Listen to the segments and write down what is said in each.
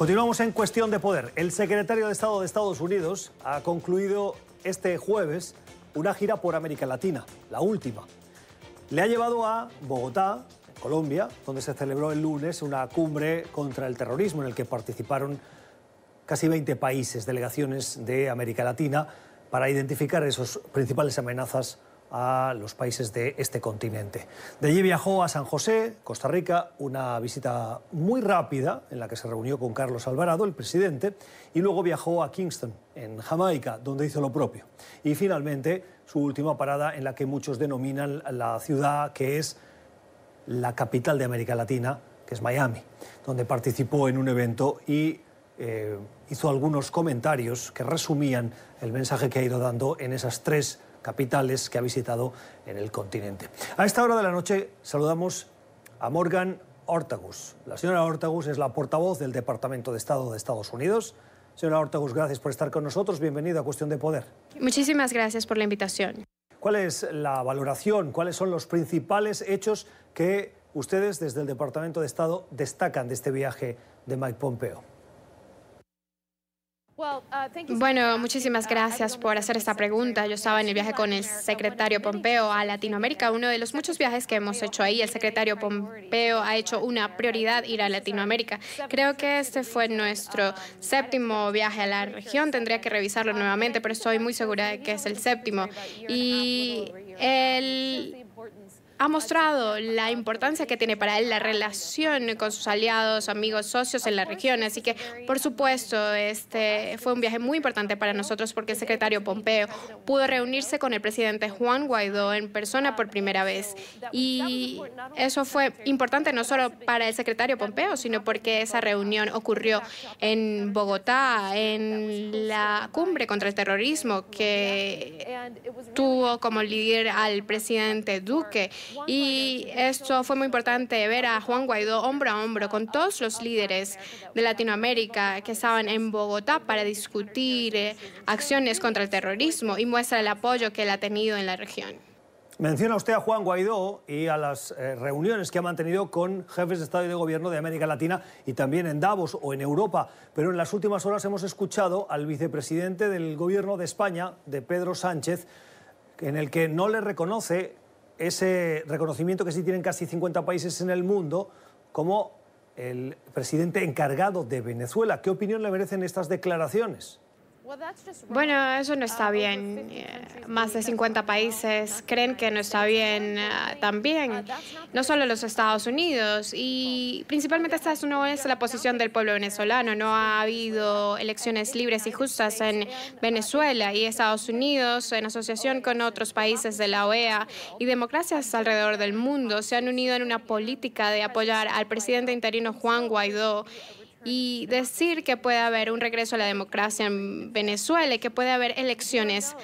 Continuamos en cuestión de poder. El secretario de Estado de Estados Unidos ha concluido este jueves una gira por América Latina, la última. Le ha llevado a Bogotá, Colombia, donde se celebró el lunes una cumbre contra el terrorismo en el que participaron casi 20 países, delegaciones de América Latina, para identificar esas principales amenazas a los países de este continente. De allí viajó a San José, Costa Rica, una visita muy rápida en la que se reunió con Carlos Alvarado, el presidente, y luego viajó a Kingston, en Jamaica, donde hizo lo propio. Y finalmente su última parada en la que muchos denominan la ciudad que es la capital de América Latina, que es Miami, donde participó en un evento y eh, hizo algunos comentarios que resumían el mensaje que ha ido dando en esas tres capitales que ha visitado en el continente. A esta hora de la noche saludamos a Morgan Ortagus. La señora Ortagus es la portavoz del Departamento de Estado de Estados Unidos. Señora Ortagus, gracias por estar con nosotros. Bienvenida a Cuestión de Poder. Muchísimas gracias por la invitación. ¿Cuál es la valoración? ¿Cuáles son los principales hechos que ustedes desde el Departamento de Estado destacan de este viaje de Mike Pompeo? Uh, bueno, muchísimas gracias por hacer esta pregunta. Yo estaba en el viaje con el secretario Pompeo a Latinoamérica, uno de los muchos viajes que hemos hecho ahí. El secretario Pompeo ha hecho una prioridad ir a Latinoamérica. Creo que este fue nuestro séptimo viaje a la región. Tendría que revisarlo nuevamente, pero estoy muy segura de que es el séptimo. Y el ha mostrado la importancia que tiene para él la relación con sus aliados, amigos, socios en la región. Así que, por supuesto, este fue un viaje muy importante para nosotros porque el secretario Pompeo pudo reunirse con el presidente Juan Guaidó en persona por primera vez. Y eso fue importante no solo para el secretario Pompeo, sino porque esa reunión ocurrió en Bogotá, en la cumbre contra el terrorismo que tuvo como líder al presidente Duque y esto fue muy importante, ver a Juan Guaidó hombro a hombro con todos los líderes de Latinoamérica que estaban en Bogotá para discutir eh, acciones contra el terrorismo y muestra el apoyo que él ha tenido en la región. Menciona usted a Juan Guaidó y a las eh, reuniones que ha mantenido con jefes de Estado y de Gobierno de América Latina y también en Davos o en Europa. Pero en las últimas horas hemos escuchado al vicepresidente del Gobierno de España, de Pedro Sánchez, en el que no le reconoce ese reconocimiento que sí tienen casi 50 países en el mundo como el presidente encargado de Venezuela. ¿Qué opinión le merecen estas declaraciones? Bueno, eso no está bien. Eh, más de 50 países creen que no está bien eh, también, no solo los Estados Unidos. Y principalmente esta no es la posición del pueblo venezolano. No ha habido elecciones libres y justas en Venezuela y Estados Unidos, en asociación con otros países de la OEA y democracias alrededor del mundo, se han unido en una política de apoyar al presidente interino Juan Guaidó y decir que puede haber un regreso a la democracia en Venezuela y que puede haber elecciones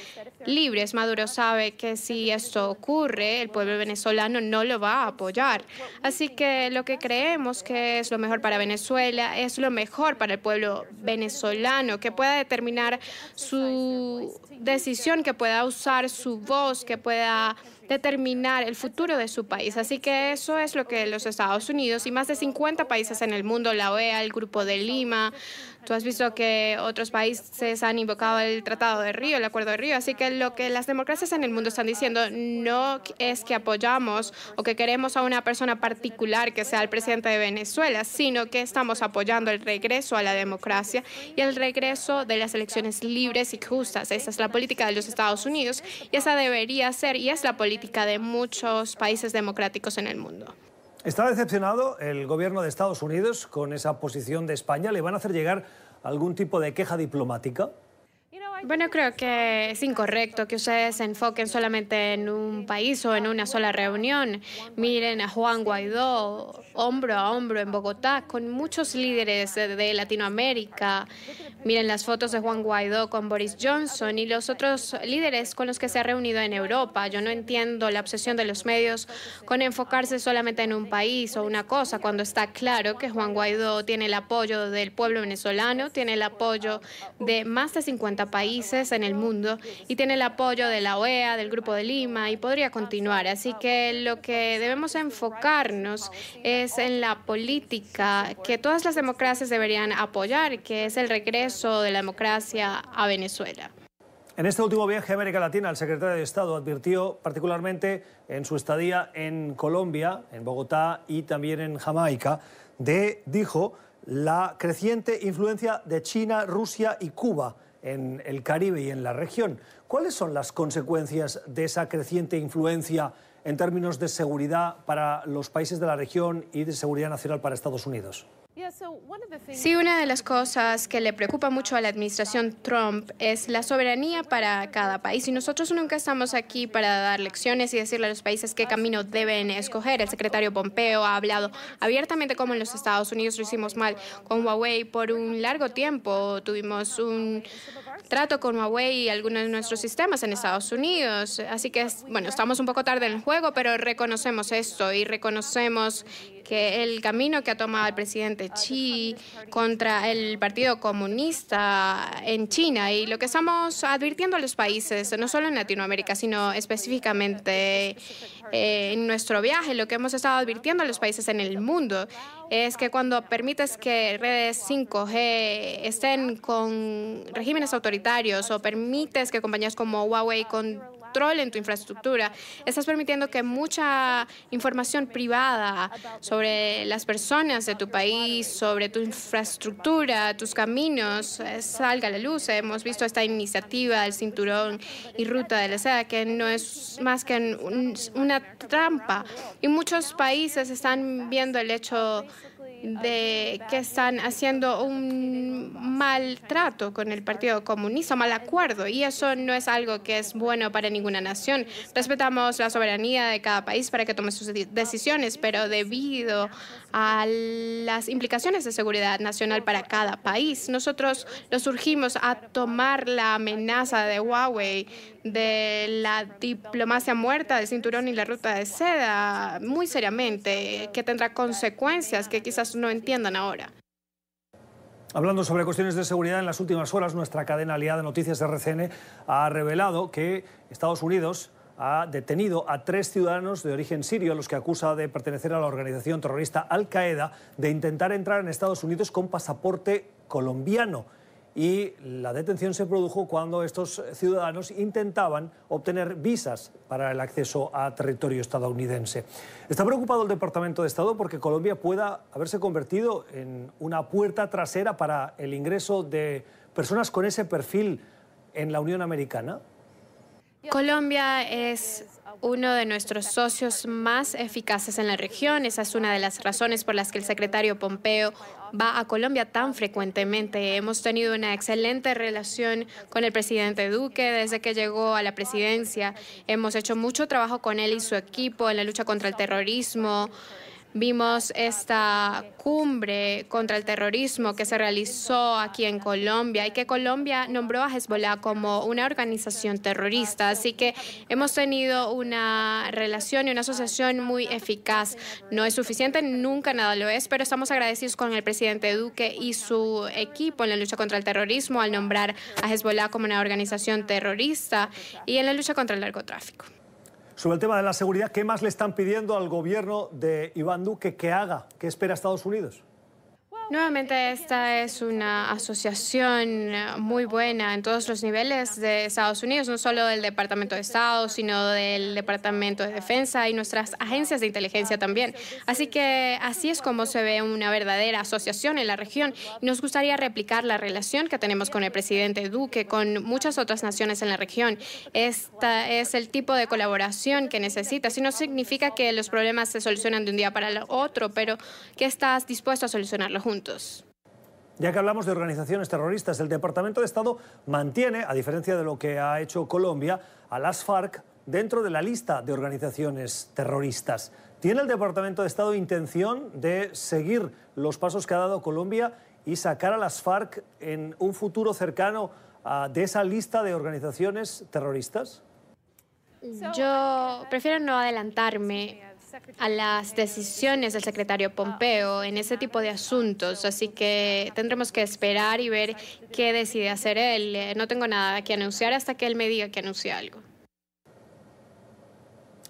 libres. Maduro sabe que si esto ocurre, el pueblo venezolano no lo va a apoyar. Así que lo que creemos que es lo mejor para Venezuela es lo mejor para el pueblo venezolano, que pueda determinar su decisión, que pueda usar su voz, que pueda determinar el futuro de su país. Así que eso es lo que los Estados Unidos y más de 50 países en el mundo, la OEA, el Grupo de Lima, Tú has visto que otros países han invocado el Tratado de Río, el Acuerdo de Río, así que lo que las democracias en el mundo están diciendo no es que apoyamos o que queremos a una persona particular que sea el presidente de Venezuela, sino que estamos apoyando el regreso a la democracia y el regreso de las elecciones libres y justas. Esa es la política de los Estados Unidos y esa debería ser y es la política de muchos países democráticos en el mundo. ¿Está decepcionado el gobierno de Estados Unidos con esa posición de España? ¿Le van a hacer llegar algún tipo de queja diplomática? Bueno, creo que es incorrecto que ustedes se enfoquen solamente en un país o en una sola reunión. Miren a Juan Guaidó hombro a hombro en Bogotá con muchos líderes de Latinoamérica. Miren las fotos de Juan Guaidó con Boris Johnson y los otros líderes con los que se ha reunido en Europa. Yo no entiendo la obsesión de los medios con enfocarse solamente en un país o una cosa, cuando está claro que Juan Guaidó tiene el apoyo del pueblo venezolano, tiene el apoyo de más de 50 países países en el mundo y tiene el apoyo de la OEA, del Grupo de Lima y podría continuar. Así que lo que debemos enfocarnos es en la política que todas las democracias deberían apoyar, que es el regreso de la democracia a Venezuela. En este último viaje a América Latina, el secretario de Estado advirtió particularmente en su estadía en Colombia, en Bogotá y también en Jamaica, de, dijo, la creciente influencia de China, Rusia y Cuba en el Caribe y en la región. ¿Cuáles son las consecuencias de esa creciente influencia en términos de seguridad para los países de la región y de seguridad nacional para Estados Unidos? Sí, una de las cosas que le preocupa mucho a la administración Trump es la soberanía para cada país. Y nosotros nunca estamos aquí para dar lecciones y decirle a los países qué camino deben escoger. El secretario Pompeo ha hablado abiertamente como en los Estados Unidos lo hicimos mal con Huawei por un largo tiempo. Tuvimos un trato con Huawei y algunos de nuestros sistemas en Estados Unidos. Así que, bueno, estamos un poco tarde en el juego, pero reconocemos esto y reconocemos que el camino que ha tomado el presidente Xi contra el Partido Comunista en China y lo que estamos advirtiendo a los países, no solo en Latinoamérica, sino específicamente eh, en nuestro viaje, lo que hemos estado advirtiendo a los países en el mundo es que cuando permites que redes 5G estén con regímenes autoritarios o permites que compañías como Huawei con en tu infraestructura. Estás permitiendo que mucha información privada sobre las personas de tu país, sobre tu infraestructura, tus caminos, eh, salga a la luz. Hemos visto esta iniciativa del cinturón y ruta de la seda, que no es más que una trampa. Y muchos países están viendo el hecho de que están haciendo un maltrato con el Partido Comunista, mal acuerdo, y eso no es algo que es bueno para ninguna nación. Respetamos la soberanía de cada país para que tome sus decisiones, pero debido a las implicaciones de seguridad nacional para cada país, nosotros los surgimos a tomar la amenaza de Huawei de la diplomacia muerta del cinturón y la ruta de seda muy seriamente, que tendrá consecuencias que quizás no entiendan ahora. Hablando sobre cuestiones de seguridad, en las últimas horas nuestra cadena aliada de noticias RCN ha revelado que Estados Unidos ha detenido a tres ciudadanos de origen sirio a los que acusa de pertenecer a la organización terrorista Al-Qaeda de intentar entrar en Estados Unidos con pasaporte colombiano y la detención se produjo cuando estos ciudadanos intentaban obtener visas para el acceso a territorio estadounidense. Está preocupado el Departamento de Estado porque Colombia pueda haberse convertido en una puerta trasera para el ingreso de personas con ese perfil en la Unión Americana. Colombia es uno de nuestros socios más eficaces en la región. Esa es una de las razones por las que el secretario Pompeo va a Colombia tan frecuentemente. Hemos tenido una excelente relación con el presidente Duque desde que llegó a la presidencia. Hemos hecho mucho trabajo con él y su equipo en la lucha contra el terrorismo. Vimos esta cumbre contra el terrorismo que se realizó aquí en Colombia y que Colombia nombró a Hezbollah como una organización terrorista. Así que hemos tenido una relación y una asociación muy eficaz. No es suficiente, nunca nada lo es, pero estamos agradecidos con el presidente Duque y su equipo en la lucha contra el terrorismo al nombrar a Hezbollah como una organización terrorista y en la lucha contra el narcotráfico. Sobre el tema de la seguridad, ¿qué más le están pidiendo al gobierno de Iván Duque que haga? ¿Qué espera Estados Unidos? Nuevamente, esta es una asociación eh, muy buena en todos los niveles de Estados Unidos, no solo del Departamento de Estado, sino del Departamento de Defensa y nuestras agencias de inteligencia también. Así que así es como se ve una verdadera asociación en la región. Y nos gustaría replicar la relación que tenemos con el presidente Duque, con muchas otras naciones en la región. Esta es el tipo de colaboración que necesita. Si no significa que los problemas se solucionan de un día para el otro, pero que estás dispuesto a solucionarlo juntos. Ya que hablamos de organizaciones terroristas, el Departamento de Estado mantiene, a diferencia de lo que ha hecho Colombia, a las FARC dentro de la lista de organizaciones terroristas. ¿Tiene el Departamento de Estado intención de seguir los pasos que ha dado Colombia y sacar a las FARC en un futuro cercano ah, de esa lista de organizaciones terroristas? Yo prefiero no adelantarme a las decisiones del secretario Pompeo en ese tipo de asuntos, así que tendremos que esperar y ver qué decide hacer él. No tengo nada que anunciar hasta que él me diga que anuncie algo.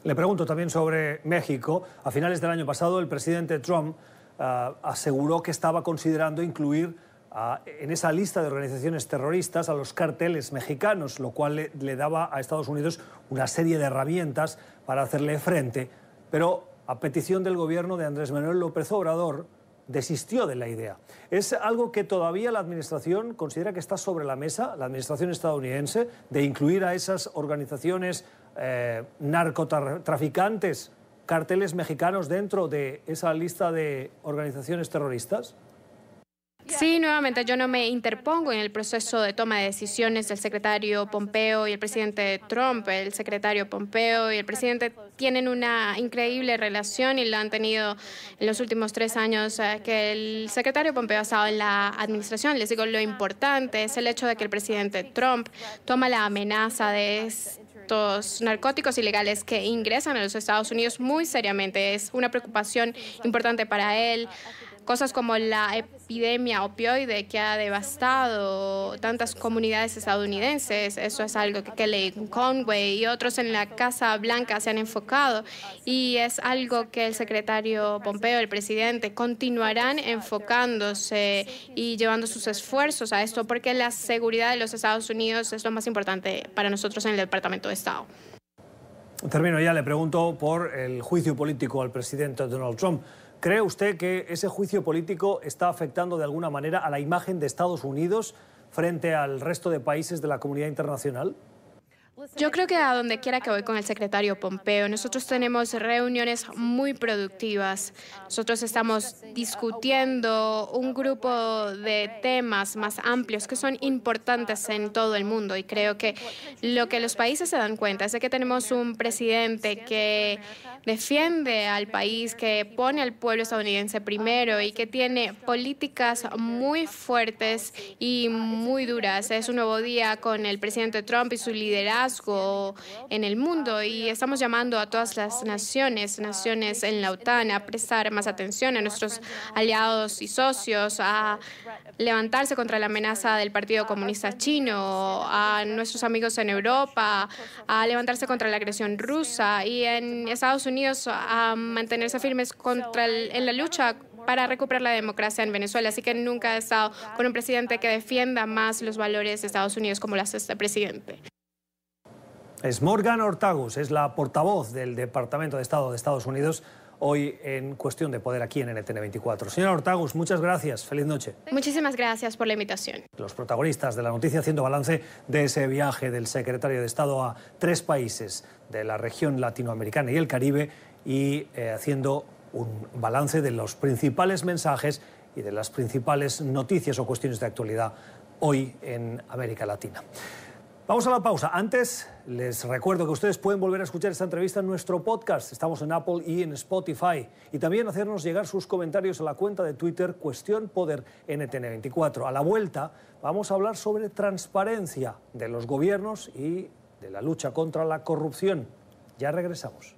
Le pregunto también sobre México. A finales del año pasado, el presidente Trump ah, aseguró que estaba considerando incluir ah, en esa lista de organizaciones terroristas a los carteles mexicanos, lo cual le, le daba a Estados Unidos una serie de herramientas para hacerle frente. Pero a petición del gobierno de Andrés Manuel López Obrador, desistió de la idea. ¿Es algo que todavía la Administración considera que está sobre la mesa, la Administración estadounidense, de incluir a esas organizaciones eh, narcotraficantes, carteles mexicanos dentro de esa lista de organizaciones terroristas? Sí, nuevamente yo no me interpongo en el proceso de toma de decisiones del secretario Pompeo y el presidente Trump. El secretario Pompeo y el presidente tienen una increíble relación y lo han tenido en los últimos tres años eh, que el secretario Pompeo ha estado en la administración. Les digo, lo importante es el hecho de que el presidente Trump toma la amenaza de estos narcóticos ilegales que ingresan a los Estados Unidos muy seriamente. Es una preocupación importante para él. Cosas como la epidemia opioide que ha devastado tantas comunidades estadounidenses. Eso es algo que Kelly Conway y otros en la Casa Blanca se han enfocado y es algo que el secretario Pompeo, el presidente, continuarán enfocándose y llevando sus esfuerzos a esto porque la seguridad de los Estados Unidos es lo más importante para nosotros en el Departamento de Estado. Termino ya, le pregunto por el juicio político al presidente Donald Trump. ¿Cree usted que ese juicio político está afectando de alguna manera a la imagen de Estados Unidos frente al resto de países de la comunidad internacional? Yo creo que a donde quiera que voy con el secretario Pompeo, nosotros tenemos reuniones muy productivas. Nosotros estamos discutiendo un grupo de temas más amplios que son importantes en todo el mundo y creo que lo que los países se dan cuenta es que tenemos un presidente que defiende al país, que pone al pueblo estadounidense primero y que tiene políticas muy fuertes y muy duras. Es un nuevo día con el presidente Trump y su liderazgo en el mundo y estamos llamando a todas las naciones, naciones en la OTAN, a prestar más atención a nuestros aliados y socios, a levantarse contra la amenaza del Partido Comunista Chino, a nuestros amigos en Europa, a levantarse contra la agresión rusa y en Estados Unidos a mantenerse firmes contra en la lucha para recuperar la democracia en Venezuela. Así que nunca he estado con un presidente que defienda más los valores de Estados Unidos como lo hace este presidente. Es Morgan Ortagus, es la portavoz del Departamento de Estado de Estados Unidos hoy en Cuestión de Poder aquí en NTN 24. Señora Ortagus, muchas gracias. Feliz noche. Muchísimas gracias por la invitación. Los protagonistas de la noticia haciendo balance de ese viaje del secretario de Estado a tres países de la región latinoamericana y el Caribe y eh, haciendo un balance de los principales mensajes y de las principales noticias o cuestiones de actualidad hoy en América Latina. Vamos a la pausa. Antes, les recuerdo que ustedes pueden volver a escuchar esta entrevista en nuestro podcast. Estamos en Apple y en Spotify. Y también hacernos llegar sus comentarios a la cuenta de Twitter Cuestión Poder NTN24. A la vuelta vamos a hablar sobre transparencia de los gobiernos y de la lucha contra la corrupción. Ya regresamos.